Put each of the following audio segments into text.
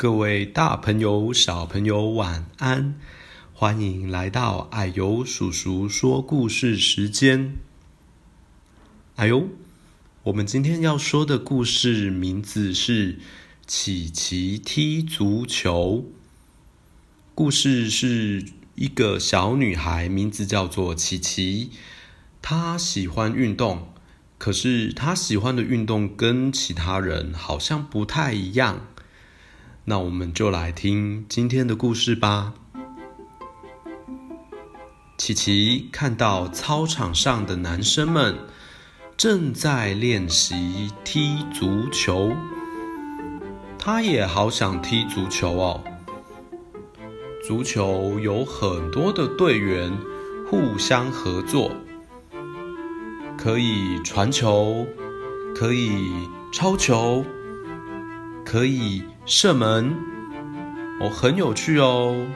各位大朋友、小朋友，晚安！欢迎来到矮油叔叔说故事时间。啊呦，我们今天要说的故事名字是《琪琪踢足球》。故事是一个小女孩，名字叫做琪琪，她喜欢运动，可是她喜欢的运动跟其他人好像不太一样。那我们就来听今天的故事吧。琪琪看到操场上的男生们正在练习踢足球，他也好想踢足球哦。足球有很多的队员互相合作，可以传球，可以抄球，可以射门，哦，很有趣哦。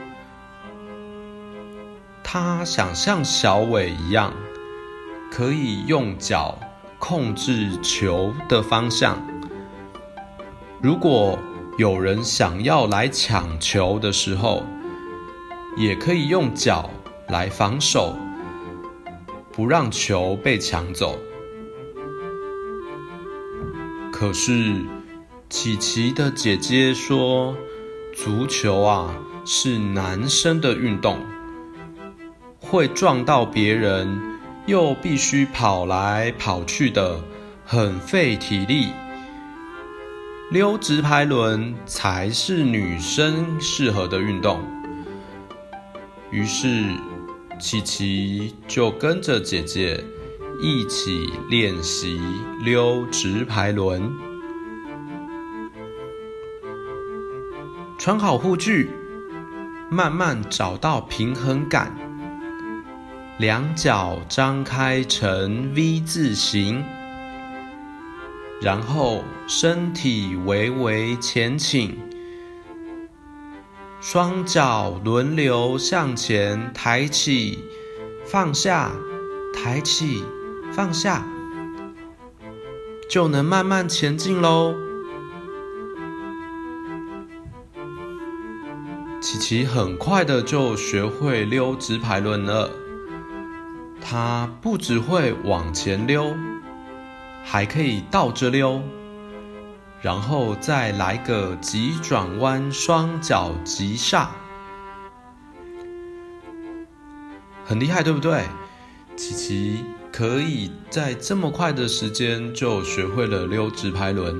他想像小伟一样，可以用脚控制球的方向。如果有人想要来抢球的时候，也可以用脚来防守，不让球被抢走。可是，琪琪的姐姐说：“足球啊，是男生的运动，会撞到别人，又必须跑来跑去的，很费体力。溜直排轮才是女生适合的运动。”于是，琪琪就跟着姐姐一起练习溜直排轮。穿好护具，慢慢找到平衡感，两脚张开成 V 字形，然后身体微微前倾，双脚轮流向前抬起、放下、抬起、放下，就能慢慢前进喽。琪琪很快的就学会溜直排轮了。他不只会往前溜，还可以倒着溜，然后再来个急转弯，双脚急刹，很厉害，对不对？琪琪可以在这么快的时间就学会了溜直排轮。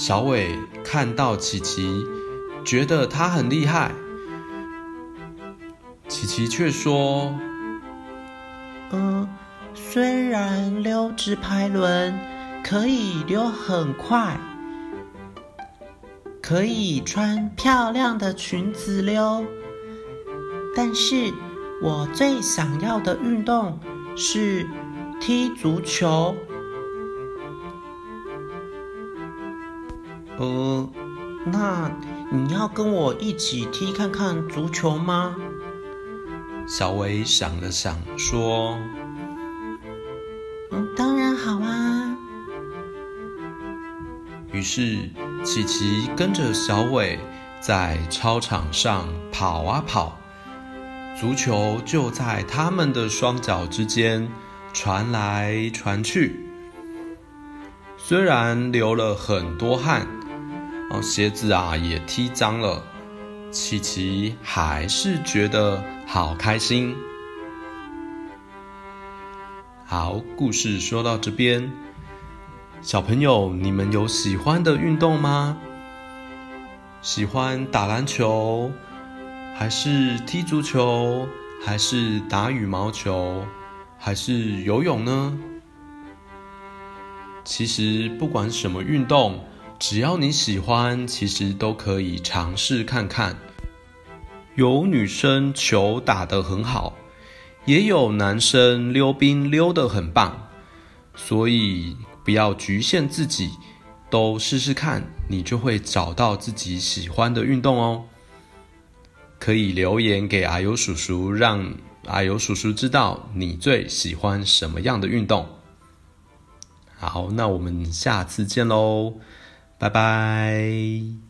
小伟看到琪琪，觉得他很厉害。琪琪却说：“嗯，虽然溜直排轮可以溜很快，可以穿漂亮的裙子溜，但是我最想要的运动是踢足球。”呃，那你要跟我一起踢看看足球吗？小伟想了想，说：“嗯，当然好啊。”于是，琪琪跟着小伟在操场上跑啊跑，足球就在他们的双脚之间传来传去。虽然流了很多汗。哦，鞋子啊也踢脏了，琪琪还是觉得好开心。好，故事说到这边，小朋友，你们有喜欢的运动吗？喜欢打篮球，还是踢足球，还是打羽毛球，还是游泳呢？其实不管什么运动。只要你喜欢，其实都可以尝试看看。有女生球打得很好，也有男生溜冰溜得很棒，所以不要局限自己，都试试看，你就会找到自己喜欢的运动哦。可以留言给阿尤叔叔，让阿尤叔叔知道你最喜欢什么样的运动。好，那我们下次见喽。拜拜。